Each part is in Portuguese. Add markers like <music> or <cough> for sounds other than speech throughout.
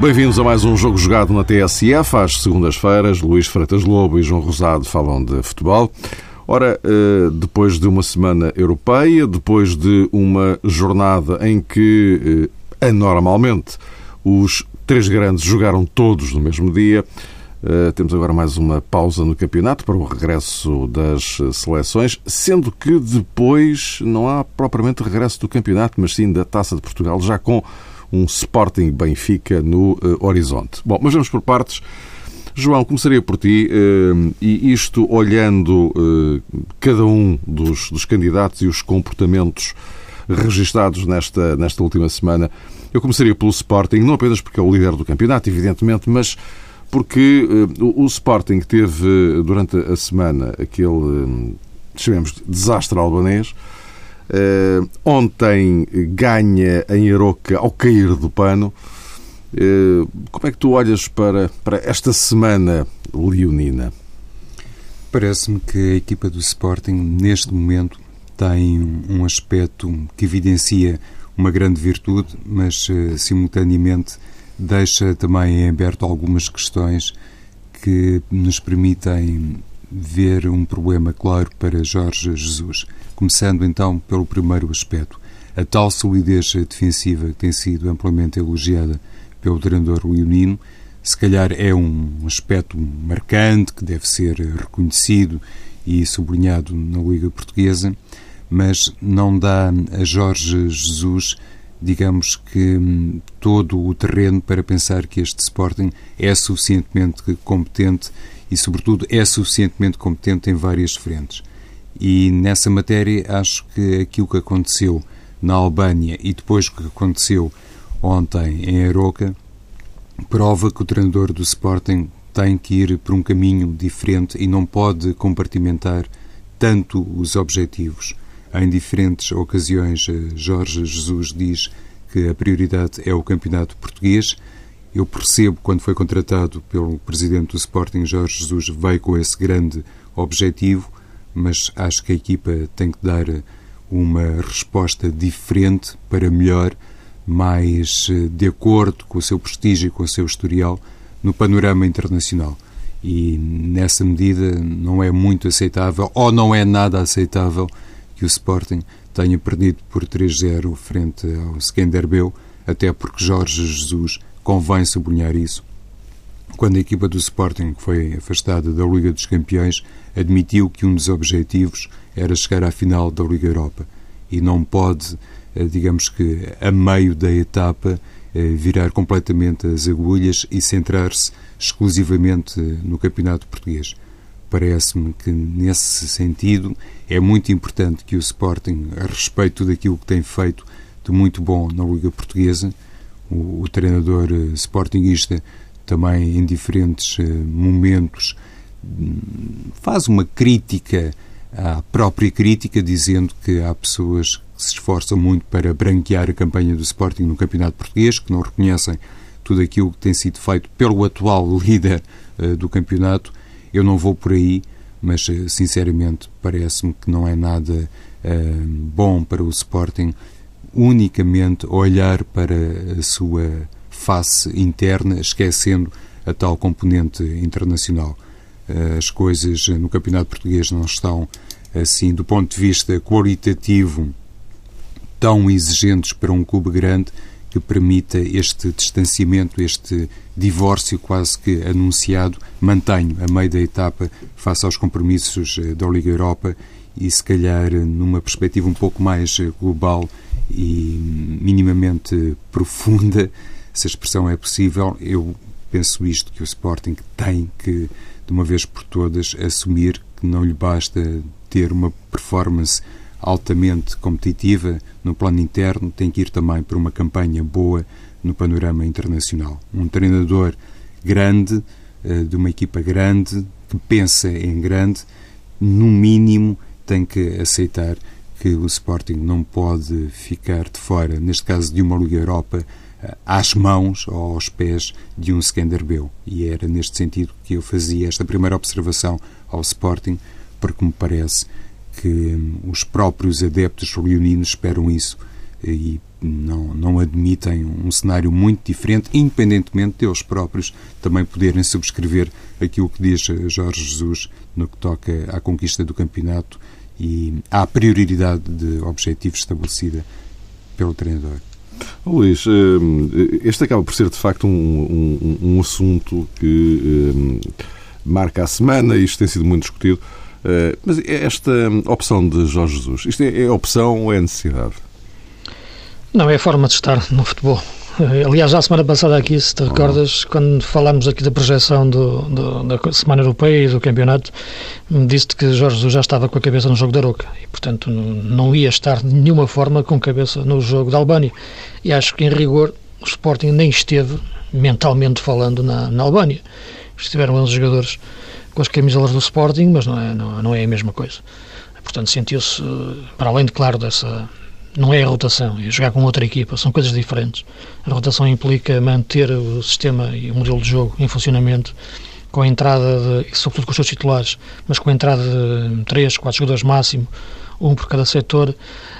Bem-vindos a mais um jogo jogado na TSF. Às segundas-feiras, Luís Freitas Lobo e João Rosado falam de futebol. Ora, eh, depois de uma semana europeia, depois de uma jornada em que, eh, anormalmente, os três grandes jogaram todos no mesmo dia, eh, temos agora mais uma pausa no campeonato para o regresso das seleções, sendo que depois não há propriamente regresso do campeonato, mas sim da Taça de Portugal, já com um Sporting Benfica no uh, horizonte. Bom, mas vamos por partes. João, começaria por ti, uh, e isto olhando uh, cada um dos, dos candidatos e os comportamentos registados nesta, nesta última semana. Eu começaria pelo Sporting, não apenas porque é o líder do campeonato, evidentemente, mas porque o, o Sporting teve durante a semana aquele, chamemos, desastre albanês, ontem ganha em Aroca ao cair do pano. Como é que tu olhas para, para esta semana leonina? Parece-me que a equipa do Sporting, neste momento, tem um aspecto que evidencia uma grande virtude, mas uh, simultaneamente deixa também em aberto algumas questões que nos permitem ver um problema claro para Jorge Jesus. Começando então pelo primeiro aspecto, a tal solidez defensiva que tem sido amplamente elogiada pelo treinador leonino, se calhar é um aspecto marcante que deve ser reconhecido e sublinhado na Liga Portuguesa, mas não dá a Jorge Jesus, digamos que, todo o terreno para pensar que este Sporting é suficientemente competente e, sobretudo, é suficientemente competente em várias frentes. E nessa matéria acho que aquilo que aconteceu na Albânia e depois o que aconteceu ontem em Aroca prova que o treinador do Sporting tem que ir por um caminho diferente e não pode compartimentar tanto os objetivos. Em diferentes ocasiões, eh, Jorge Jesus diz que a prioridade é o campeonato português. Eu percebo, quando foi contratado pelo presidente do Sporting, Jorge Jesus veio com esse grande objetivo, mas acho que a equipa tem que dar uma resposta diferente para melhor, mais eh, de acordo com o seu prestígio e com o seu historial no panorama internacional. E nessa medida não é muito aceitável, ou não é nada aceitável, que o Sporting tenha perdido por 3-0 frente ao Skenderbeu, até porque Jorge Jesus convém sublinhar isso, quando a equipa do Sporting foi afastada da Liga dos Campeões, admitiu que um dos objetivos era chegar à final da Liga Europa e não pode, eh, digamos que a meio da etapa, eh, virar completamente as agulhas e centrar-se exclusivamente no Campeonato Português. Parece-me que, nesse sentido, é muito importante que o Sporting, a respeito daquilo que tem feito de muito bom na Liga Portuguesa, o, o treinador eh, sportinguista também em diferentes eh, momentos faz uma crítica à própria crítica, dizendo que há pessoas que se esforçam muito para branquear a campanha do Sporting no Campeonato Português, que não reconhecem tudo aquilo que tem sido feito pelo atual <laughs> líder uh, do campeonato. Eu não vou por aí, mas uh, sinceramente parece-me que não é nada uh, bom para o Sporting unicamente olhar para a sua face interna, esquecendo a tal componente internacional. As coisas no campeonato português não estão, assim, do ponto de vista qualitativo, tão exigentes para um clube grande que permita este distanciamento, este divórcio quase que anunciado, mantenho a meio da etapa face aos compromissos eh, da Liga Europa e se calhar numa perspectiva um pouco mais eh, global e minimamente profunda, se a expressão é possível, eu penso isto, que o Sporting tem que, de uma vez por todas, assumir que não lhe basta ter uma performance altamente competitiva no plano interno, tem que ir também por uma campanha boa no panorama internacional. Um treinador grande, eh, de uma equipa grande, que pensa em grande, no mínimo tem que aceitar que o Sporting não pode ficar de fora, neste caso de uma Liga Europa, às mãos ou aos pés de um Skanderbeu. E era neste sentido que eu fazia esta primeira observação ao Sporting, porque me parece que hum, os próprios adeptos leoninos esperam isso e não, não admitem um cenário muito diferente, independentemente deles próprios também poderem subscrever aquilo que diz Jorge Jesus no que toca à conquista do campeonato e à prioridade de objetivos estabelecida pelo treinador. Luís, eh, este acaba por ser de facto um, um, um assunto que um, marca a semana e isto tem sido muito discutido. Eh, mas esta opção de Jorge Jesus, isto é, é opção ou é necessidade? Não, é a forma de estar no futebol. Aliás, já a semana passada aqui, se te recordas, quando falámos aqui da projeção do, do, da Semana Europeia e do campeonato, disse que Jorge Jesus já estava com a cabeça no jogo da Aroca e, portanto, não ia estar de nenhuma forma com a cabeça no jogo da Albânia. E acho que, em rigor, o Sporting nem esteve, mentalmente falando, na, na Albânia. Estiveram 11 jogadores com as camisolas do Sporting, mas não é, não, não é a mesma coisa. Portanto, sentiu-se, para além de, claro, dessa não é a rotação, é jogar com outra equipa, são coisas diferentes. A rotação implica manter o sistema e o modelo de jogo em funcionamento com a entrada, de, sobretudo com os seus titulares, mas com a entrada de 3, 4 jogadores máximo, um por cada setor,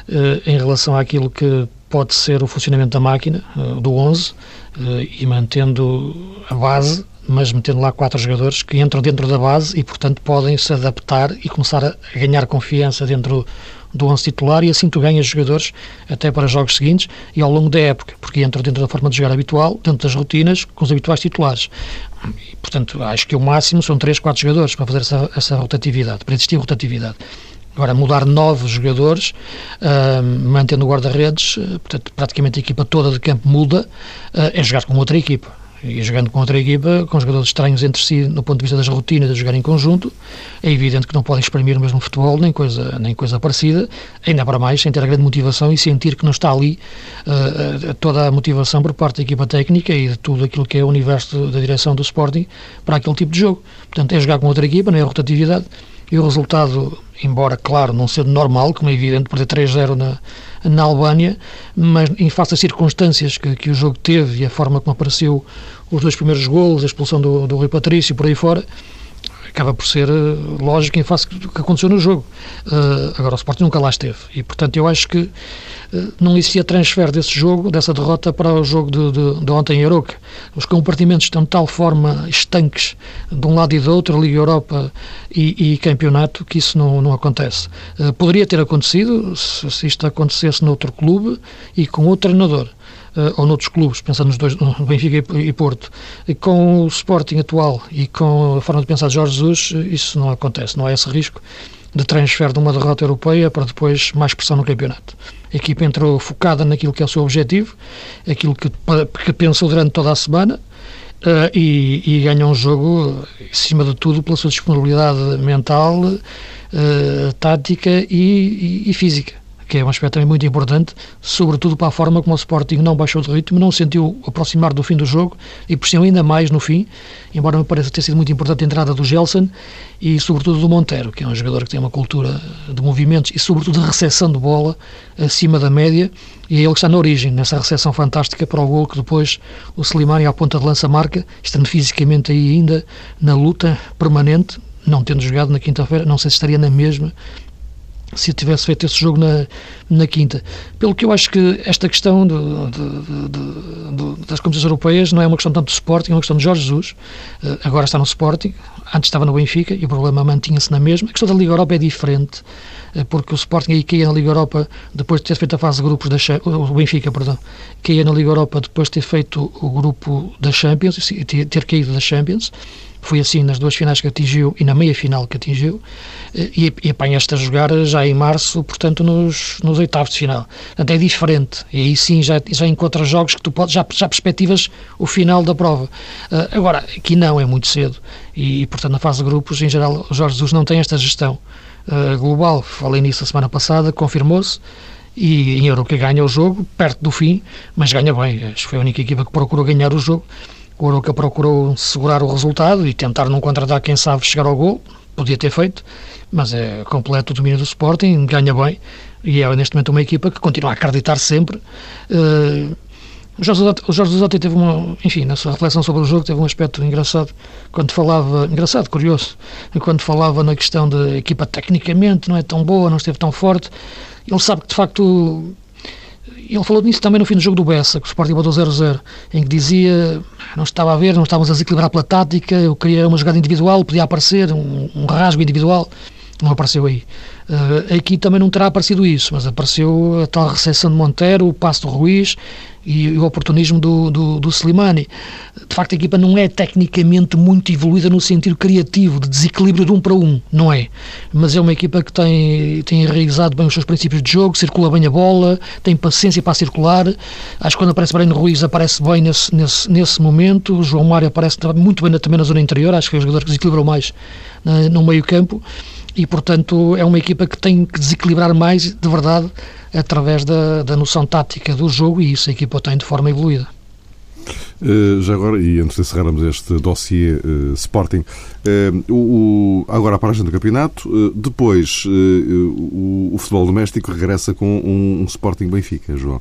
eh, em relação àquilo que pode ser o funcionamento da máquina, eh, do 11, eh, e mantendo a base, mas metendo lá quatro jogadores que entram dentro da base e, portanto, podem se adaptar e começar a ganhar confiança dentro do 11 titular e assim tu ganhas jogadores até para jogos seguintes e ao longo da época, porque entram dentro da forma de jogar habitual, dentro das rotinas, com os habituais titulares. E, portanto, acho que o máximo são 3, 4 jogadores para fazer essa, essa rotatividade, para existir rotatividade. Agora, mudar novos jogadores, uh, mantendo o guarda-redes, uh, portanto, praticamente a equipa toda de campo muda, uh, é jogar com outra equipa e jogando com outra equipa, com jogadores estranhos entre si no ponto de vista das rotinas de jogar em conjunto, é evidente que não podem exprimir o mesmo futebol, nem coisa, nem coisa parecida, ainda para mais sem ter a grande motivação e sentir que não está ali uh, toda a motivação por parte da equipa técnica e de tudo aquilo que é o universo da direção do Sporting para aquele tipo de jogo. Portanto, é jogar com outra equipa, não é rotatividade, e o resultado, embora, claro, não sendo normal, como é evidente, perder 3-0 na, na Albânia, mas em face das circunstâncias que, que o jogo teve e a forma como apareceu os dois primeiros golos, a expulsão do, do Rui Patrício por aí fora, acaba por ser uh, lógico em face do que aconteceu no jogo. Uh, agora, o Sporting nunca lá esteve e, portanto, eu acho que uh, não existia transfer desse jogo, dessa derrota, para o jogo de, de, de ontem em Aroca. Os compartimentos estão de tal forma estanques de um lado e do outro, Liga Europa e, e campeonato, que isso não, não acontece. poderia ter acontecido se, se isto acontecesse noutro clube e com outro treinador uh, ou noutros clubes, pensando nos dois, no Benfica e, Porto, e com o Sporting atual e com a forma de pensar de Jorge Jesus, eh, isso não acontece, não há esse risco de transfer de uma derrota europeia para depois mais pressão no campeonato. A equipa entrou focada naquilo que é o seu objetivo, aquilo que, que pensou durante toda a semana, Uh, e, e um jogo, em cima de tudo, pela sua disponibilidade mental, uh, tática e, e, e, física que é um aspecto também muito importante, sobretudo para a forma como o Sporting não baixou de ritmo, não sentiu aproximar do fim do jogo e pressionou ainda mais no fim, embora me pareça ter sido muito importante a entrada do Gelson e sobretudo do Montero, que é um jogador que tem uma cultura de movimentos e sobretudo de recepção de bola acima da média e é ele que está na origem, nessa recepção fantástica para o gol que depois o Slimani à ponta de lança marca, estando fisicamente aí ainda na luta permanente, não tendo jogado na quinta-feira, não sei se estaria na mesma se tivesse feito esse jogo na, na quinta. Pelo que eu acho que esta questão das competições europeias não é uma questão tanto do Sporting, é uma questão de Jorge Jesus. Uh, agora está no Sporting, antes estava no Benfica e o problema mantinha-se na mesma. A questão da Liga Europa é diferente, uh, porque o Sporting aí caía na Liga Europa depois de ter feito a fase de grupos da o Benfica, perdão, caía na Liga Europa depois de ter feito o grupo da Champions e ter caído da Champions foi assim nas duas finais que atingiu e na meia final que atingiu, eh, e, e apanha-te a jogar já em março, portanto, nos, nos oitavos de final. Portanto, é diferente, e aí sim já, já encontra jogos que tu podes, já, já perspectivas o final da prova. Uh, agora, aqui não, é muito cedo, e, portanto, na fase de grupos, em geral, o Jorge Jesus não tem esta gestão uh, global. Falei nisso a semana passada, confirmou-se, e em Euro que ganha o jogo, perto do fim, mas ganha bem. Acho que foi a única equipa que procurou ganhar o jogo o Aroca procurou segurar o resultado e tentar num contra-ataque, quem sabe, chegar ao gol. Podia ter feito, mas é completo o domínio do Sporting, ganha bem e é neste momento uma equipa que continua a acreditar sempre. Uh, O Jorge Jesus teve uma, enfim, na sua reflexão sobre o jogo, teve um aspecto engraçado quando falava, engraçado, curioso, quando falava na questão da equipa tecnicamente não é tão boa, não esteve tão forte. Ele sabe que de facto ele falou nisso também no fim do jogo do Bessa, que o Sporting botou 0-0, em que dizia não estava a ver, não estávamos a desequilibrar pela tática, eu queria uma jogada individual, podia aparecer um, um rasgo individual, não apareceu aí. Uh, aqui também não terá aparecido isso, mas apareceu a tal recepção de Montero, o passo do Ruiz e, o oportunismo do, do, do Slimani. De facto, a equipa não é tecnicamente muito evoluída no sentido criativo, de desequilíbrio de um para um, não é. Mas é uma equipa que tem, tem enraizado bem os seus princípios de jogo, circula bem a bola, tem paciência para circular. Acho que quando aparece Breno Ruiz aparece bem nesse, nesse, nesse momento. O João Mário aparece muito bem também na zona interior, acho que é o jogador que desequilibrou mais no meio campo e, portanto, é uma equipa que tem que desequilibrar mais, de verdade, através da, da noção tática do jogo e isso a equipa tem de forma evoluída. Uh, já agora, e antes de encerrarmos este dossiê uh, Sporting, uh, o, agora a paragem do campeonato, depois o, o, futebol doméstico regressa com um, um Sporting Benfica, João.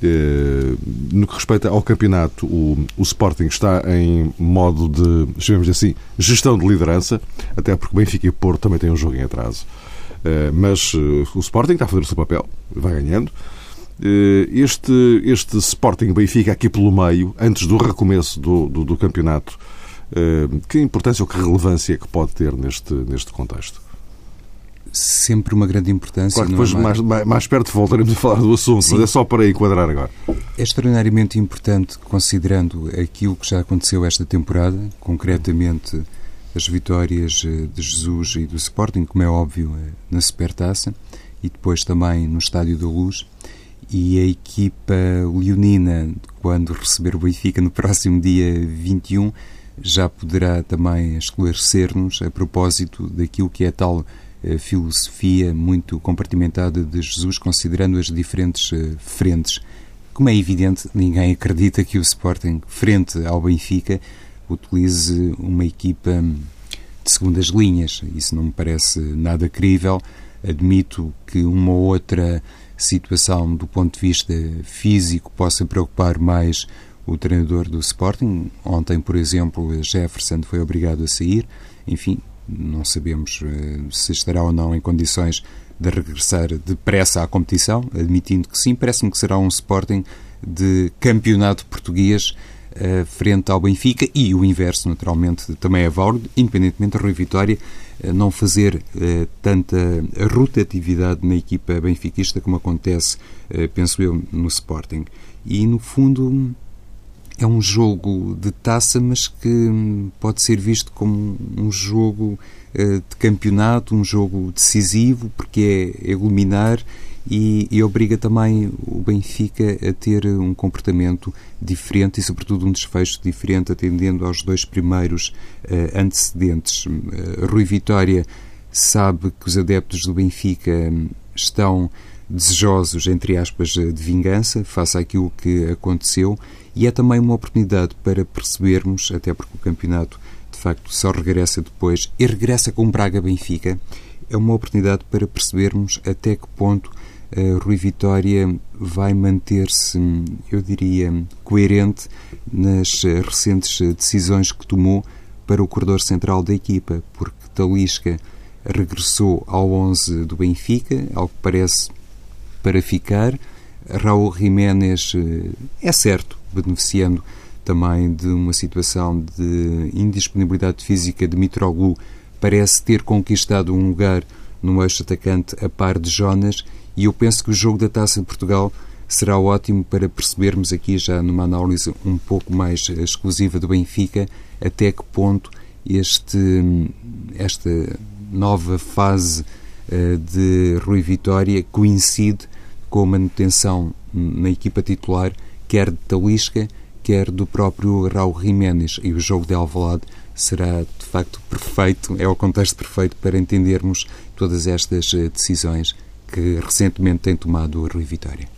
Eh, no que respeita ao campeonato, o, o, Sporting está em modo de, chamemos assim, gestão de liderança, até porque Benfica e Porto também têm um jogo em atraso. Eh, mas eh, o Sporting está a fazer o seu papel, vai ganhando. Este, este Sporting Benfica aqui pelo meio, antes do recomeço do, do, do campeonato, que importância ou que relevância é que pode ter neste, neste contexto? Sempre uma grande importância. Claro, depois é mais, mais, mais, perto voltaremos a falar do assunto, Sim. mas é só para enquadrar agora. É extraordinariamente importante, considerando aquilo que já aconteceu esta temporada, concretamente as vitórias eh, de Jesus e do Sporting, como é óbvio, eh, na Supertaça, e depois também no Estádio da Luz, e a equipa leonina, quando receber o Benfica no próximo dia 21, já poderá também esclarecer-nos a propósito daquilo que é tal filosofia muito compartimentada de Jesus, considerando as diferentes eh, frentes. Como é evidente, ninguém acredita que o Sporting, frente ao Benfica, utilize uma equipa de segundas linhas. Isso não me parece nada crível. Admito que uma ou outra situação do ponto de vista físico possa preocupar mais o treinador do Sporting. Ontem, por exemplo, Jefferson foi obrigado a sair. Enfim, não sabemos uh, se estará ou não em condições de regressar depressa à competição, admitindo que sim, parece-me que será um Sporting de campeonato português uh, frente ao Benfica e o inverso, naturalmente, também é válido, independentemente da Rui Vitória uh, não fazer tanta rotatividade na equipa benfiquista como acontece, penso eu, no Sporting. E, no fundo, é um jogo de taça, mas que hum, pode ser visto como um jogo uh, de campeonato, um jogo decisivo, porque é eliminar e, e, obriga também o Benfica a ter um comportamento diferente e, sobretudo, um desfecho diferente, atendendo aos dois primeiros uh, antecedentes. Uh, Rui Vitória sabe que os adeptos do Benfica hum, estão desejosos, entre aspas, de vingança face àquilo que aconteceu e é também uma oportunidade para percebermos, até porque o campeonato de facto só regressa depois e regressa com Braga-Benfica, é uma oportunidade para percebermos até que ponto a Rui Vitória vai manter-se, eu diria, coerente nas recentes decisões que tomou para o corredor central da equipa, porque Talisca regressou ao 11 do Benfica, ao que parece para ficar. Raul Jiménez eh, é certo, beneficiando também de uma situação de indisponibilidade física de Mitroglou, parece ter conquistado um lugar no eixo atacante a par de Jonas e eu penso que o jogo da Taça de Portugal será ótimo para percebermos aqui já numa análise um pouco mais exclusiva do Benfica até que ponto este esta nova fase uh, de Rui Vitória coincide com a manutenção na equipa titular, quer de Talisca, quer do próprio Raul Jiménez. E o jogo de Alvalade será, de facto, perfeito, é o contexto perfeito para entendermos todas estas eh, decisões que recentemente tem tomado o Rui Vitória.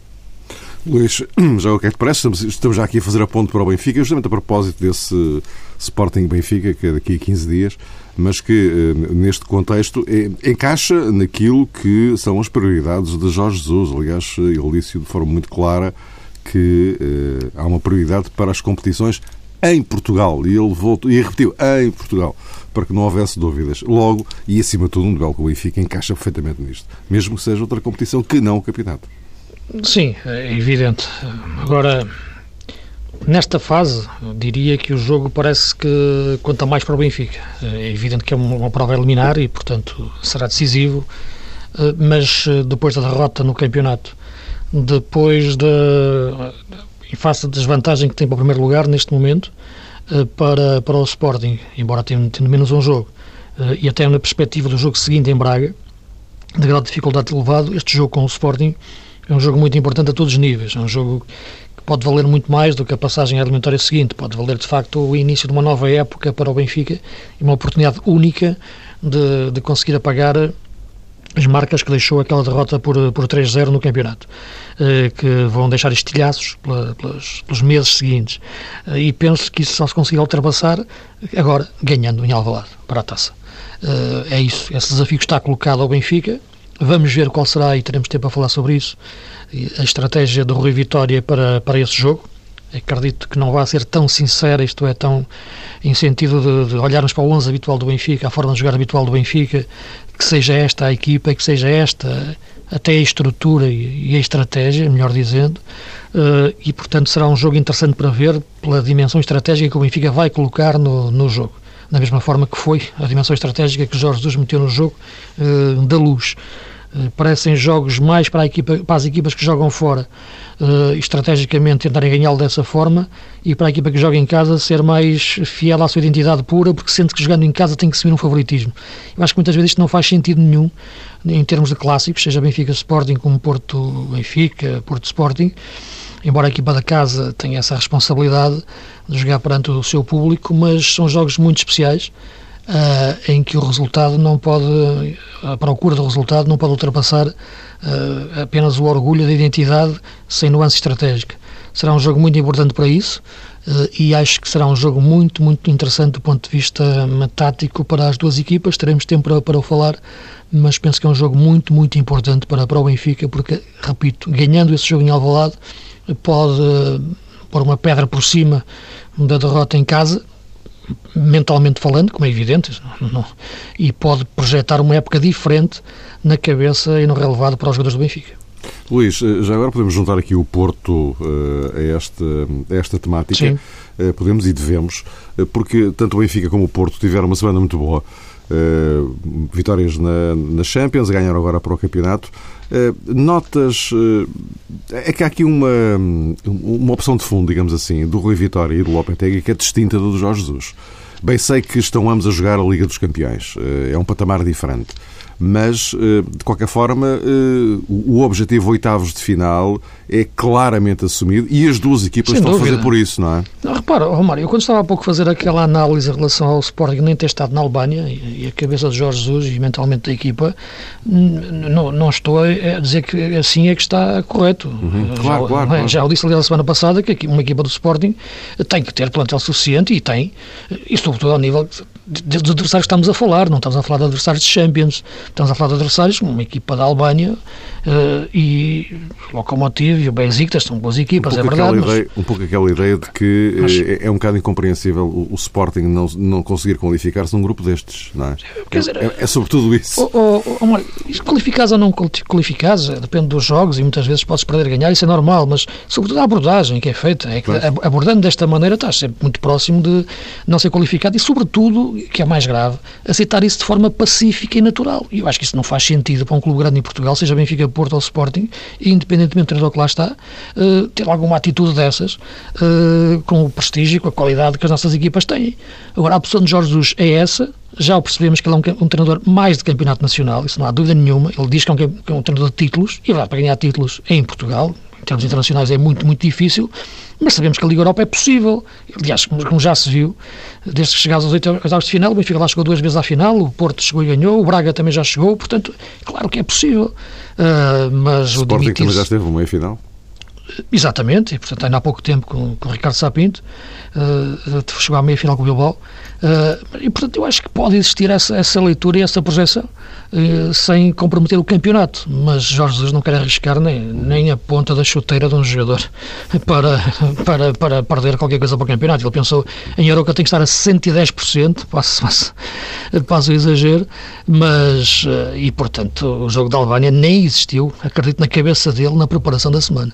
Luís, <clears throat> já o que é que parece? Estamos já aqui a fazer a ponto para o Benfica, justamente a propósito desse Sporting Benfica, que é daqui a 15 dias, mas que eh, neste contexto encaixa naquilo que são as prioridades de Jorge Jesus. Aliás, ele disse de forma muito clara que uh, há uma prioridade para as competições em Portugal. E ele voltou e repetiu em Portugal, para que não houvesse dúvidas. Logo, e acima de tudo, um duelo com o Benfica encaixa perfeitamente nisto, mesmo que seja outra competição que não o campeonato. Sim, é evidente. Agora, nesta fase, diria que o jogo parece que conta mais para o Benfica. É evidente que é uma prova eliminar e, portanto, será decisivo, eh, mas eh, depois da derrota no campeonato, depois da. em face da desvantagem que tem para o primeiro lugar neste momento, eh, para, para o Sporting, embora tenha, tenha menos um jogo, e até na perspectiva do jogo seguinte em Braga, de grau de dificuldade elevado, este jogo com o Sporting é um jogo muito importante a todos os níveis. É um jogo que pode valer muito mais do que a passagem à eliminatória seguinte. Pode valer, de facto, o início de uma nova época para o Benfica e uma oportunidade única de, de conseguir apagar as marcas que deixou aquela derrota por, por 3-0 no campeonato, eh, que vão deixar estilhaços pelos, meses seguintes. Eh, e penso que isso só se conseguir ultrapassar agora, ganhando em Alvalade para a taça. Eh, é isso, esse desafio está colocado ao Benfica, Vamos ver qual será, e teremos tempo a falar sobre isso, a estratégia do Rui Vitória para, para esse jogo. Acredito que não vai ser tão sincera, isto é, tão em sentido de, de olharmos para o 11 habitual do Benfica, a forma de jogar habitual do Benfica, que seja esta a equipa, que seja esta até a estrutura e, a estratégia, melhor dizendo, uh, e portanto será um jogo interessante para ver pela dimensão estratégica que o Benfica vai colocar no, no jogo. Da mesma forma que foi a dimensão estratégica que Jorge Jesus meteu no jogo uh, da luz. Eh, parecem jogos mais para, equipa, para, as equipas que jogam fora, uh, estrategicamente tentarem ganhá-lo dessa forma, e para a equipa que joga em casa ser mais fiel à sua identidade pura, porque sente que jogando em casa tem que assumir um favoritismo. Eu acho que muitas vezes isto não faz sentido nenhum em termos de clássicos, seja Benfica Sporting como Porto Benfica, Porto Sporting, embora a equipa da casa tenha essa responsabilidade de jogar perante o seu público, mas são jogos muito especiais uh, em que o resultado não pode, a procura do resultado não pode ultrapassar uh, apenas o orgulho da identidade sem nuance estratégica. Será um jogo muito importante para isso uh, e acho que será um jogo muito, muito interessante do ponto de vista tático para as duas equipas. Teremos tempo para, para o falar, mas penso que é um jogo muito, muito importante para, para o Benfica, porque, repito, ganhando esse jogo em Alvalade, pode pôr uma pedra por cima da derrota em casa, mentalmente falando, como é evidente, não, e pode projetar uma época diferente na cabeça e no relevado para os jogadores do Benfica. Luís, eh, já agora podemos juntar aqui o Porto uh, a, esta, a esta temática. Sim. Uh, podemos e devemos, uh, porque tanto o Benfica como o Porto tiveram uma semana muito boa. vitórias na, na Champions, ganharam agora para o campeonato. Notas. é que há aqui uma, uma opção de fundo, digamos assim, do Rui Vitória e do Lopetegui que é distinta do Jorge Jesus. Bem, sei que estão ambos a jogar a Liga dos Campeões. é um patamar diferente mas eh, de qualquer forma eh, o objetivo oitavos de final é claramente assumido e as duas equipas Sem estão dúvida. a fazer por isso, não é? Não, repara, Romário, eu quando estava há pouco a fazer aquela análise em relação ao Sporting nem ter estado na Albânia e a cabeça de Jorge Jesus e mentalmente da equipa, não, não estou a dizer que assim é que está correto. Uhum. Claro, já, claro, claro. já o disse ali na semana passada que uma equipa do Sporting tem que ter plantel suficiente e tem, e sobretudo ao nível dos adversários que estamos a falar, não estamos a falar de adversários de Champions, estamos a falar de adversários, uma equipa da Albânia uh, e Lokomotiv e o Besiktas são boas equipas, um é verdade. Mas... Ideia, um pouco aquela ideia de que mas... é, é, um bocado incompreensível o, o, Sporting não, não conseguir qualificar-se num grupo destes, não é? Quer dizer, é, é, é sobretudo isso. Oh, oh, oh, qualificados ou não qualificados, depende dos jogos e muitas vezes podes perder ganhar, isso é normal, mas sobretudo a abordagem que é feita, é que claro. abordando desta maneira estás sempre muito próximo de não ser qualificado e sobretudo que é mais grave, aceitar isso de forma pacífica e natural. E eu acho que isso não faz sentido para um clube grande em Portugal, seja Benfica, Porto ou Sporting, e independentemente do treinador que lá está, uh, ter alguma atitude dessas, uh, com o prestígio, com a qualidade que as nossas equipas têm. Agora, a opção de Jorge Jesus é essa, já o percebemos que ele é um, um, treinador mais de campeonato nacional, isso não há dúvida nenhuma. Ele diz que é um, que é um treinador de títulos, e lá para ganhar títulos é em Portugal, em termos internacionais é muito, muito difícil, mas sabemos que a Liga Europa é possível. Aliás, como já se viu, desde que chegados aos oitavos de final, o Benfica lá chegou duas vezes à final, o Porto chegou e ganhou, o Braga também já chegou, portanto, claro que é possível. Uh, mas o Sporting também já esteve uma meia-final? Exatamente, e portanto ainda há pouco tempo com, com o Ricardo Sapinto, uh, chegou à meia-final com o Bilbao, uh, e portanto eu acho que pode existir essa, essa leitura e essa projeção uh, sem comprometer o campeonato, mas Jorge Jesus não quer arriscar nem, nem a ponta da chuteira de um jogador <laughs> para, para, para perder qualquer coisa para o campeonato. Ele pensou em Europa tem que estar a 110%, passo, passo, <laughs> passo o exagero, mas, e portanto o jogo da Albânia nem existiu, acredito na cabeça dele na preparação da semana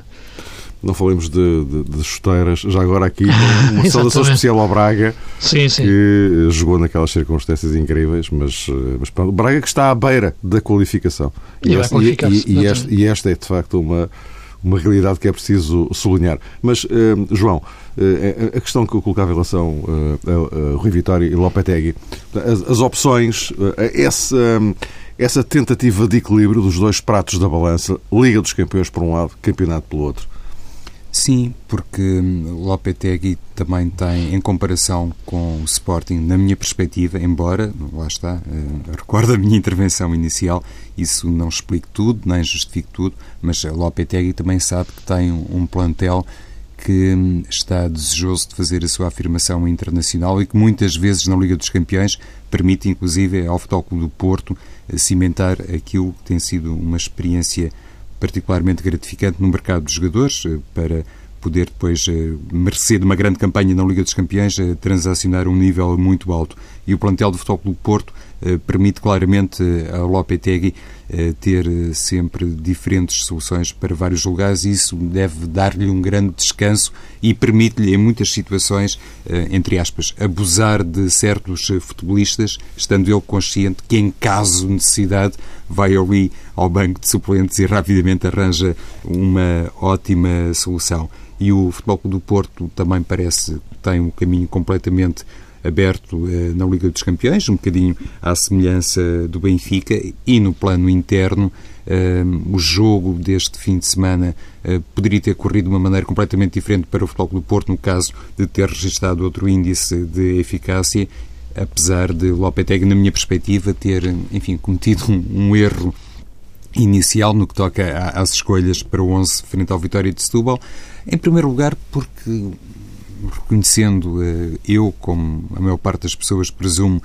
não falemos de, de, de, chuteiras. Já agora aqui uma <laughs> saudação especial ao Braga, sim, sim. que jogou naquelas circunstâncias incríveis, mas, eh, mas pronto, o Braga que está à beira da qualificação. E, e, esta, e, e, esta, e esta é de facto uma, uma realidade que é preciso sublinhar. Mas, uh, João, uh, a questão que eu colocava em relação uh, a, a Rui Vitória e Lopetegui, as, as opções, essa, essa tentativa de equilíbrio dos dois pratos da balança, Liga dos Campeões por um lado, Campeonato pelo outro, Sim, porque hum, o Lopetegui também tem, em comparação com o Sporting, na minha perspectiva, embora, lá está, uh, recordo a minha intervenção inicial, isso não explique tudo, nem justifique tudo, mas o Lopetegui também sabe que tem um, plantel que hum, está desejoso de fazer a sua afirmação internacional e que muitas vezes na Liga dos Campeões permite, inclusive, ao Futebol Clube do Porto cimentar aquilo que tem sido uma experiência particularmente gratificante no mercado dos jogadores eh, para poder depois eh, merecer de uma grande campanha na Liga dos Campeões eh, transacionar um nível muito alto. E o plantel do Futebol Clube Porto permite claramente ao Lopetegui ter sempre diferentes soluções para vários lugares e isso deve dar-lhe um grande descanso e permite-lhe, em muitas situações, entre aspas, abusar de certos futebolistas, estando ele consciente que, em caso de necessidade, vai ali ao banco de suplentes e rapidamente arranja uma ótima solução. E o Futebol do Porto também parece que tem um caminho completamente aberto eh, na Liga dos Campeões, um bocadinho à semelhança do Benfica, e no plano interno, eh, o jogo deste fim de semana eh, poderia ter corrido de uma maneira completamente diferente para o Futebol Clube do Porto, no caso de ter registrado outro índice de eficácia, apesar de Lopetegui, na minha perspectiva, ter, enfim, cometido um, um erro inicial no que toca às escolhas para o 11 frente ao Vitória de Setúbal. Em primeiro lugar, porque reconhecendo eh, eu, como a maior parte das pessoas presumo,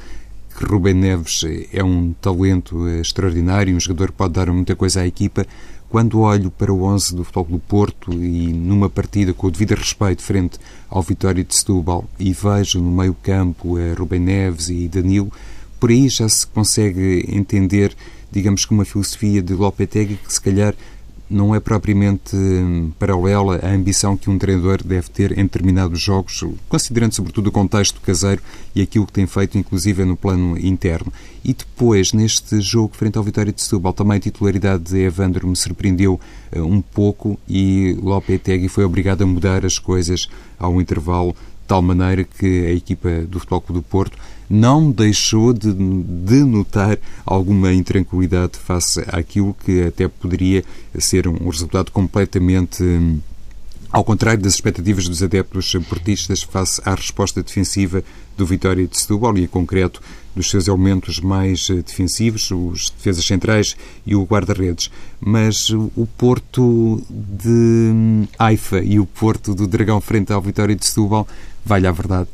que Rubem Neves é um talento eh, extraordinário, um jogador que pode dar muita coisa à equipa, quando olho para o 11 do Futebol do Porto e numa partida com o devido respeito frente ao Vitória de Setúbal e vejo no meio campo a Rubem Neves e Danilo, por aí já se consegue entender, digamos que uma filosofia de Lopetegui que se calhar não é propriamente hum, paralela à ambição que um treinador deve ter em determinados jogos, considerando sobretudo o contexto caseiro e aquilo que tem feito, inclusive no plano interno. E depois, neste jogo frente ao Vitória de Setúbal, também a titularidade de Evandro me surpreendeu uh, um pouco e Lopetegui foi obrigado a mudar as coisas ao intervalo, tal maneira que a equipa do Futebol Clube do Porto não deixou de, de notar alguma intranquilidade face àquilo que até poderia ser um resultado completamente hum, ao contrário das expectativas dos adeptos portistas face à resposta defensiva do Vitória de Setúbal e, em concreto, dos seus elementos mais eh, defensivos, os defesas centrais e o guarda-redes. Mas o Porto de hum, Haifa e o Porto do Dragão frente ao Vitória de Setúbal, vale a verdade,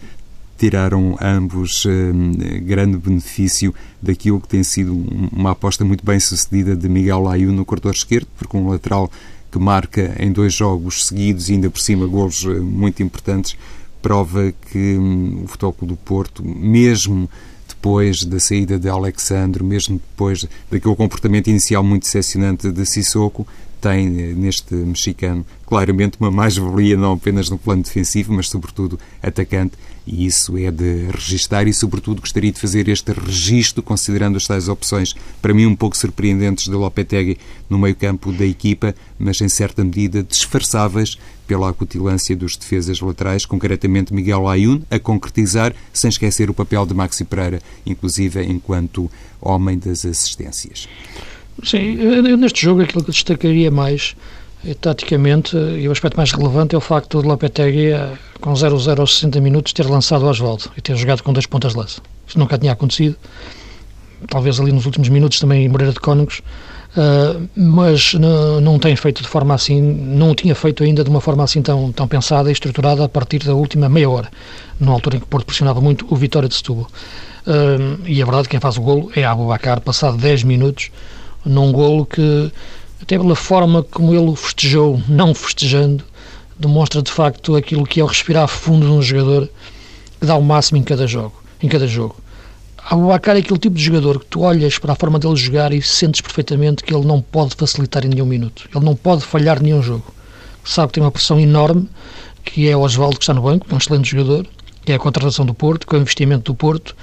tiraram ambos um, grande benefício daquilo que tem sido uma aposta muito bem sucedida de Miguel Laio no corredor esquerdo, porque um lateral que marca em dois jogos seguidos e ainda por cima golos eh, muito importantes, prova que um, o Futebol do Porto, mesmo depois da saída de Alexandre, mesmo depois daquele comportamento inicial muito decepcionante de Sissoko, tem neste mexicano claramente uma mais-valia não apenas no plano defensivo, mas sobretudo atacante, e isso é de registar e sobretudo gostaria de fazer este registro considerando as tais opções, para mim um pouco surpreendentes de Lopetegui no meio-campo da equipa, mas em certa medida disfarçáveis pela acutilância dos defesas laterais, concretamente Miguel Ayun, a concretizar, sem esquecer o papel de Maxi Pereira, inclusive enquanto homem das assistências. Sim, eu, neste jogo aquilo que destacaria mais e, taticamente, e o aspecto mais relevante é o facto de Lopetegui, eh, com 0-0 aos 60 minutos, ter lançado o Oswaldo e ter jogado com dois pontas de lança. Isso nunca tinha acontecido. Talvez ali nos últimos minutos também em Moreira de Cónegos, Uh, mas não tem feito de forma assim, não tinha feito ainda de uma forma assim tão, tão pensada e estruturada a partir da última meia hora, numa altura em que o Porto pressionava muito o Vitória de Setúbal. Uh, e a verdade que quem faz o golo é Abubacar, passado 10 minutos, num golo que, até pela forma como ele festejou, não festejando, demonstra de facto aquilo que é o respirar fundo de um jogador que dá o máximo em cada jogo. Em cada jogo. Abubacar é aquele tipo de jogador que tu olhas para a forma dele jogar e sentes perfeitamente que ele não pode facilitar em nenhum minuto. Ele não pode falhar nenhum jogo. Sabe que tem uma pressão enorme, que é o Osvaldo que está no banco, um excelente jogador, que é a contratação do Porto, que é o investimento do Porto,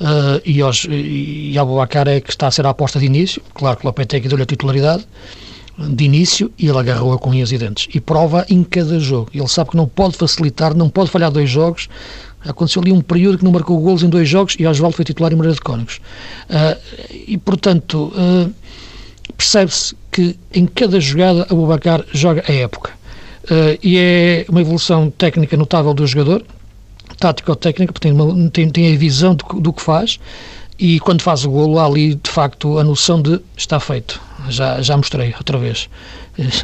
uh, e, os, e Abubacar é que está a ser a aposta de início. Claro que o Lopetegui deu-lhe a titularidade de início e ele agarrou-a com unhas e dentes. E prova em cada jogo. Ele sabe que não pode facilitar, não pode falhar dois jogos, Aconteceu ali um período que não marcou golos em dois jogos e Osvaldo foi titular em Moreira de Cónigos. Uh, e, portanto, uh, percebe-se que em cada jogada a Bubacar joga a época. Uh, e é uma evolução técnica notável do jogador, tático-técnica, porque tem, uma, tem, tem, a visão do, do que faz e quando faz o golo há ali, de facto, a noção de está feito. Já, já mostrei outra vez.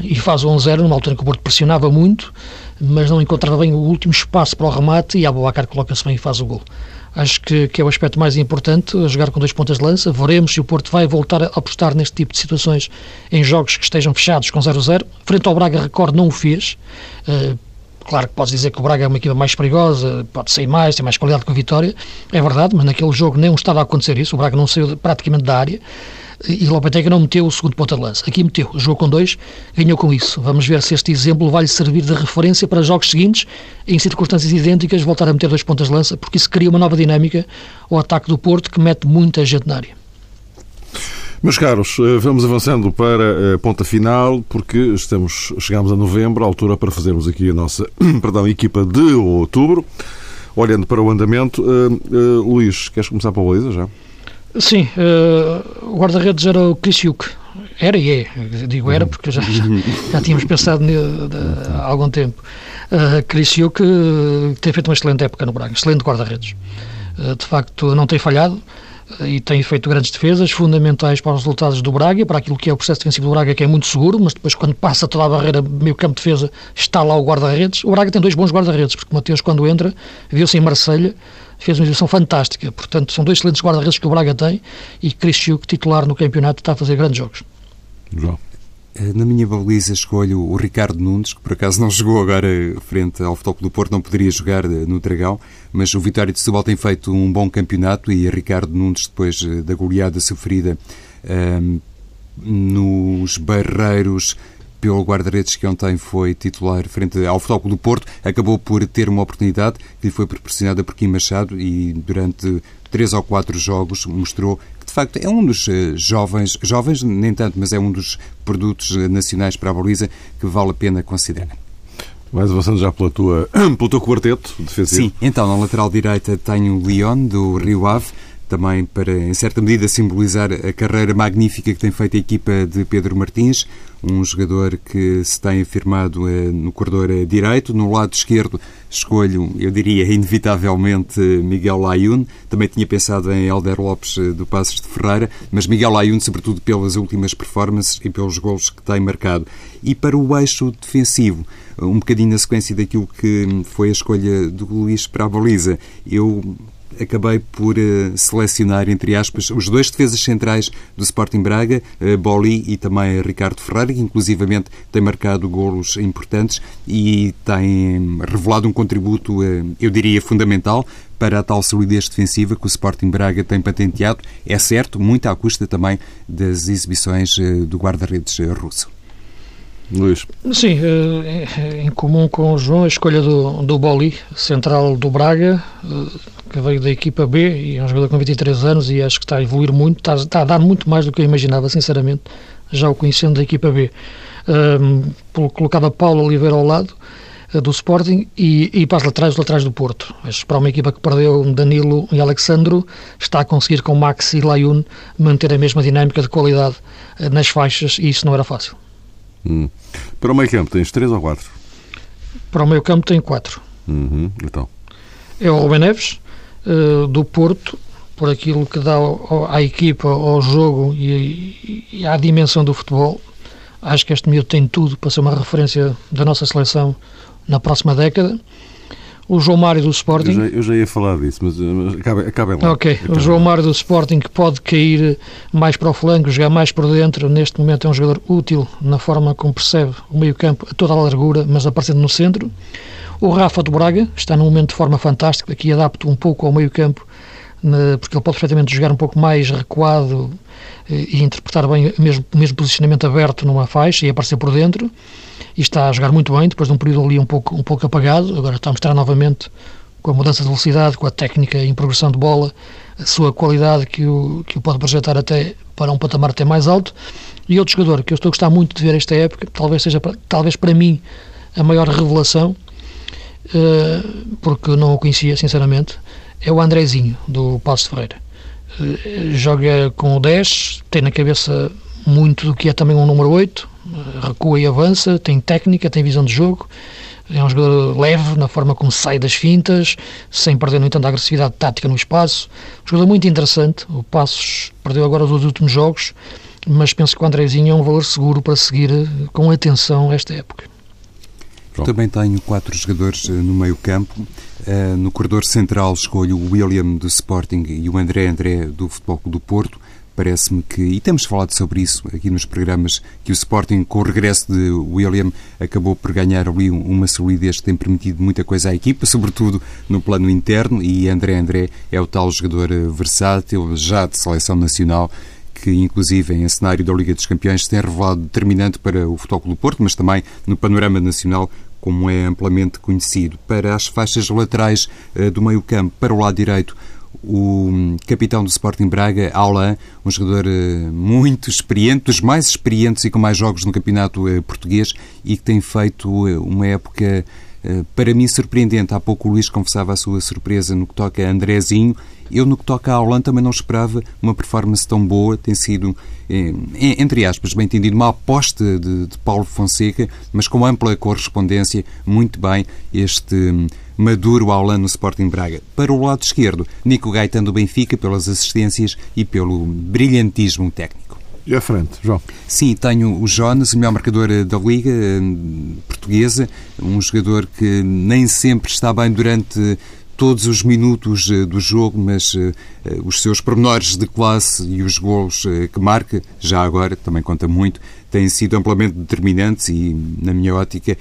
E faz o 1-0 numa altura que o Porto pressionava muito mas não encontrava bem o último espaço para o remate e Abubacar coloca-se bem e faz o gol. Acho que, que, é o aspecto mais importante, jogar com dois pontas de lança. Veremos se o Porto vai voltar a apostar neste tipo de situações em jogos que estejam fechados com 0-0. Frente ao Braga, recorde, não o fez. Claro que podes dizer que o Braga é uma equipa mais perigosa, pode sair mais, tem mais qualidade que a Vitória. É verdade, mas naquele jogo nem estava a acontecer isso. O Braga não saiu praticamente da área e Lopetegui não meteu o segundo ponta de lança. Aqui meteu, jogou com dois, ganhou com isso. Vamos ver se este exemplo vai-lhe servir de referência para jogos seguintes, em circunstâncias idênticas, voltar a meter dois pontas de lança, porque isso cria uma nova dinâmica ao ataque do Porto que mete muita gente na área. Meus caros, eh, vamos avançando para a ponta final, porque estamos, chegamos a novembro, a altura para fazermos aqui a nossa <clears throat> perdão, equipa de outubro. Olhando para o andamento, uh, uh, Luís, queres começar para a baliza já? Sim, uh, o guarda-redes era o Krisiuk. Era e é, digo era porque já, já, tínhamos pensado nele há algum tempo. Uh, Krisiuk uh, tem feito uma excelente época no Braga, excelente guarda-redes. De facto, não tem falhado e tem feito grandes defesas fundamentais para os resultados do Braga, para aquilo que é o processo defensivo do Braga, que é muito seguro, mas depois, quando passa toda a barreira, meio campo de defesa, está lá o guarda-redes. O Braga tem dois bons guarda-redes, porque o Mateus, quando entra, viu-se em Marselha fez uma exibição fantástica. Portanto, são dois excelentes guarda-redes que o Braga tem e Cristiuc, titular no campeonato, está a fazer grandes jogos. João. Eh, na minha baliza escolho o Ricardo Nunes, que por acaso não jogou agora frente ao Futebol do Porto, não poderia jogar eh, no Dragão, mas o Vitória de Setúbal tem feito um bom campeonato e Ricardo Nunes, depois eh, da goleada sofrida um, nos Barreiros pelo guarda-redes que ontem foi titular frente ao Futebol do Porto, acabou por ter uma oportunidade que lhe foi proporcionada por Kim Machado e durante três ou quatro jogos mostrou facto é um dos eh, jovens, jovens nem tanto, mas é um dos produtos eh, nacionais para a baliza que vale a pena considerar. Vais avançando já pela tua, <clears throat> pelo teu quarteto defensivo. Sim, então na lateral direita tenho o Leon, do Rio Ave, também para, em certa medida, simbolizar a carreira magnífica que tem feito a equipa de Pedro Martins, um jogador que se tem afirmado eh, no corredor eh, direito. No lado esquerdo, escolho, eu diria, inevitavelmente Miguel Layun. Também tinha pensado em Helder Lopes eh, do Passos de Ferreira, mas Miguel Layun, sobretudo pelas últimas performances e pelos golos que tem marcado. E para o eixo defensivo, um bocadinho na sequência daquilo que foi a escolha do Luís para a baliza, eu acabei por uh, selecionar, entre aspas, os dois defesas centrais do Sporting Braga, uh, Boli e também Ricardo Ferreira, que inclusivamente tem marcado golos importantes e tem revelado um contributo, uh, eu diria, fundamental para a tal solidez defensiva que o Sporting Braga tem patenteado. É certo, muito à custa também das exibições do guarda-redes russo. Luís. Sim, em comum com o João, a escolha do, do Boli, central do Braga, que veio da equipa B e é um jogador com 23 anos e acho que está a evoluir muito, está, está a dar muito mais do que eu imaginava, sinceramente, já o conhecendo da equipa B. Um, colocava Paulo Oliveira ao lado uh, do Sporting e, e para as laterais, os laterais do Porto. Mas para uma equipa que perdeu Danilo e Alexandro, está a conseguir com Max e Layun manter a mesma dinâmica de qualidade uh, nas faixas e isso não era fácil. Hum. Para o meio campo tens três ou quatro? Para o meio campo tem quatro. Uhum. Então. É o Ruben Neves, uh, do Porto, por aquilo que dá à equipa, ao jogo e, e à dimensão do futebol. Acho que este miúdo tem tudo para ser uma referência da nossa seleção na próxima década. O João Mário do Sporting. Eu já, eu já ia falar disso, mas, mas acabem, acabem lá. Ok, acabem o João Mário do Sporting que pode cair mais para o flanco, jogar mais por dentro. Neste momento é um jogador útil na forma como percebe o meio-campo a toda a largura, mas aparecendo no centro. O Rafa do Braga está num momento de forma fantástica, aqui adapta um pouco ao meio-campo porque ele pode perfeitamente jogar um pouco mais recuado eh, e interpretar bem o mesmo, mesmo posicionamento aberto numa faixa e aparecer por dentro. E está a jogar muito bem, depois de um período ali um pouco, um pouco apagado. Agora está a mostrar novamente, com a mudança de velocidade, com a técnica em progressão de bola, a sua qualidade que o, que o pode projetar até para um patamar até mais alto. E outro jogador que eu estou a gostar muito de ver esta época, talvez seja, talvez para mim, a maior revelação, porque não o conhecia, sinceramente, é o Andrezinho, do Passo Ferreira. Eh, joga com o 10, tem na cabeça muito do que é também um número 8, eh, recua e avança, tem técnica, tem visão de jogo, é um jogador leve na forma como sai das fintas, sem perder, no entanto, a agressividade tática no espaço. Um jogador muito interessante. O Passos perdeu agora os dois últimos jogos, mas penso que o Andrezinho é um valor seguro para seguir eh, com atenção esta época. Também tenho quatro jogadores no meio campo. Uh, no corredor central escolho o William do Sporting e o André André do Futebol do Porto. Parece-me que, e temos falado sobre isso aqui nos programas, que o Sporting, com o regresso de William, acabou por ganhar ali uma solidez que tem permitido muita coisa à equipa, <laughs> sobretudo no plano interno, e André André é o tal jogador eh, versátil, já de seleção nacional, que inclusive em cenário da Liga dos Campeões tem revelado determinante para o Futebol do Porto, mas também no panorama nacional como é amplamente conhecido. Para as faixas laterais uh, do meio-campo, para o lado direito, o hum, capitão do Sporting Braga, Alain, um jogador uh, muito experiente, dos mais experientes e com mais jogos no campeonato uh, português e que tem feito uma época para mim surpreendente. Há pouco o Luís confessava a sua surpresa no que toca a Andrezinho eu, no que toca à Holanda, também não esperava uma performance tão boa. Tem sido, eh, entre aspas, bem entendido, uma aposta de, de Paulo Fonseca, mas com ampla correspondência, muito bem, este hum, maduro Holanda no Sporting Braga. Para o lado esquerdo, Nico Gaetano do Benfica, pelas assistências e pelo brilhantismo técnico. E à frente, João? Sim, tenho o Jonas, o melhor marcador eh, da Liga hum, Portuguesa, um jogador que nem sempre está bem durante todos os minutos eh, do jogo, mas uh, os seus pormenores de classe e os golos uh, que marca, já agora, também conta muito, têm sido amplamente determinantes e, na minha ótica,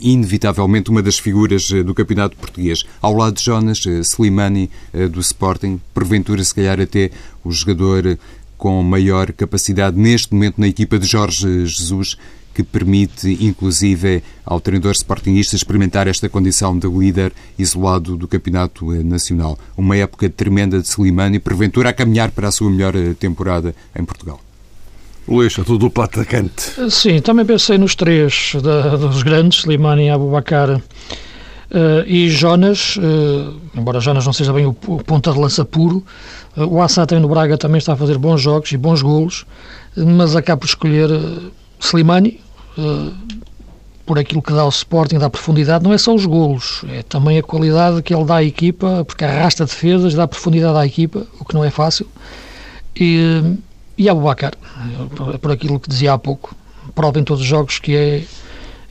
inevitavelmente uma das figuras do campeonato português. Ao lado de Jonas, Slimani do Sporting, porventura se calhar até o jogador com maior capacidade neste momento na equipa de Jorge Jesus, que permite, inclusive, ao treinador sportingista experimentar esta condição de líder isolado do campeonato eh, nacional. Uma época tremenda de Slimani e, porventura, a caminhar para a sua melhor eh, temporada em Portugal. Luís, a tua dupla atacante. Sim, também pensei nos três da, dos grandes, Slimani, Abubacar uh, e Jonas, uh, embora Jonas não seja bem o, o ponta de lança puro, uh, o Assata no Braga também está a fazer bons jogos e bons golos, mas acaba por escolher Slimani, eh, por aquilo que dá ao Sporting, dá profundidade, não é só os golos, é também a qualidade que ele dá à equipa, porque arrasta defesas, dá profundidade à equipa, o que não é fácil. E, e Abubacar, por aquilo que dizia há pouco, prova em todos os jogos que é,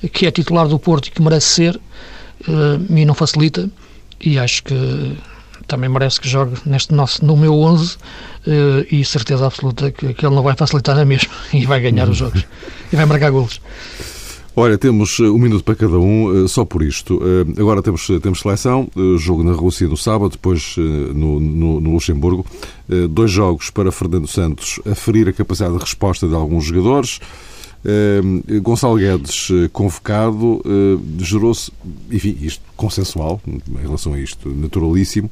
que é titular do Porto e que merece ser, uh, e não facilita, e acho que também merece que jogue neste nosso, no meu 11 uh, eh, e certeza absoluta que, que, ele não vai facilitar na mesma <laughs> e vai ganhar os jogos e vai marcar golos. Olha, temos eh, um minuto para cada um, eh, só por isto. Agora temos, temos seleção, jogo na Rússia no sábado, depois no, no, no, Luxemburgo. Dois jogos para Fernando Santos a ferir a capacidade de resposta de alguns jogadores. Gonçalo Guedes convocado, gerou-se, enfim, isto consensual em relação a isto, naturalíssimo,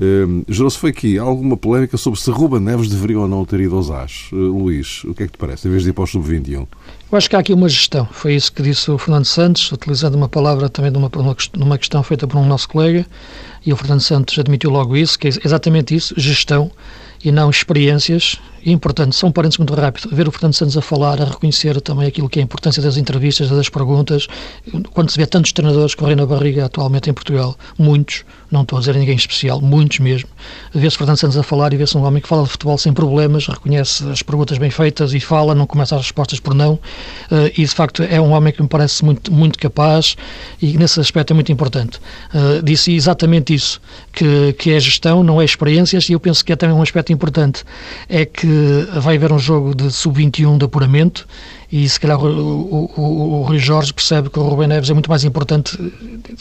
Uh, Gerou-se foi aqui alguma polémica sobre se Ruba Neves deveria ou não ter ido aos AS. Uh, Luís, o que é que te parece, em vez de ir para o Sub-21? Eu acho que há aqui uma gestão. Foi isso que disse o Fernando Santos, utilizando uma palavra também de uma, numa questão feita por um nosso colega, e o Fernando Santos admitiu logo isso, que é exatamente isso, gestão, e não experiências, importante, são parentes muito rápido, ver o Fernando Santos a falar, a reconhecer também aquilo que é a importância das entrevistas, das perguntas, quando se vê tantos treinadores correndo na barriga atualmente em Portugal, muitos, não estou a dizer ninguém especial, muitos mesmo, vê-se Fernando Santos a falar e vê-se um homem que fala de futebol sem problemas, reconhece as perguntas bem feitas e fala, não começa as respostas por não, eh, e de facto é um homem que me parece muito, muito capaz e nesse aspecto é muito importante. Eh, disse exatamente isso, que, que é gestão, não é experiências, e eu penso que é também um aspecto importante, é que vai haver um jogo de sub-21 de apuramento e se calhar o, o, o, o Rui Jorge percebe que o Rubem Neves é muito mais importante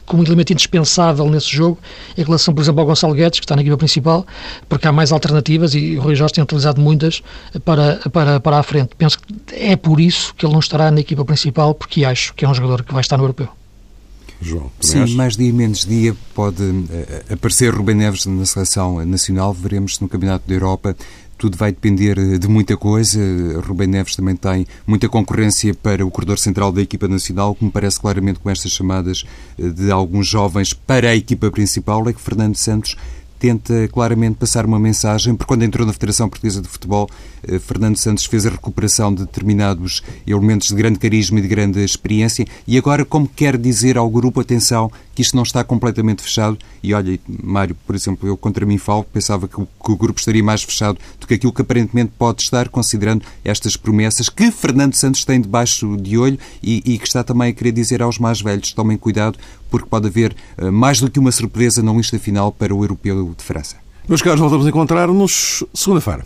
como elemento indispensável nesse jogo em relação, por exemplo, ao Gonçalo Guedes, que está na equipa principal, porque há mais alternativas e o Rui Jorge tem utilizado muitas para, para, para a frente. Penso que é por isso que ele não estará na equipa principal, porque acho que é um jogador que vai estar no Europeu. João, Sim, mais dia menos dia pode uh, aparecer Rubem Neves na seleção nacional. Veremos no Campeonato da Europa tudo vai depender eh, de muita coisa. Rubem Neves também tem muita concorrência para o corredor central da equipa nacional, que me parece claramente com estas chamadas eh, de alguns jovens para a equipa principal, é que Fernando Santos tenta claramente passar uma mensagem, porque quando entrou na Federação Portuguesa de Futebol, eh, Fernando Santos fez a recuperação de determinados elementos de grande carisma e de grande experiência, e agora como quer dizer ao grupo, atenção, que isto não está completamente fechado, e olha, Mário, por exemplo, eu contra mim falo, pensava que o, que o grupo estaria mais fechado do que aquilo que aparentemente pode estar, considerando estas promessas que Fernando Santos tem debaixo de olho e, e que está também a querer dizer aos mais velhos, tomem cuidado, porque pode haver uh, mais do que uma surpresa na lista final para o Europeu de França. Meus caros, voltamos a encontrar-nos segunda-feira.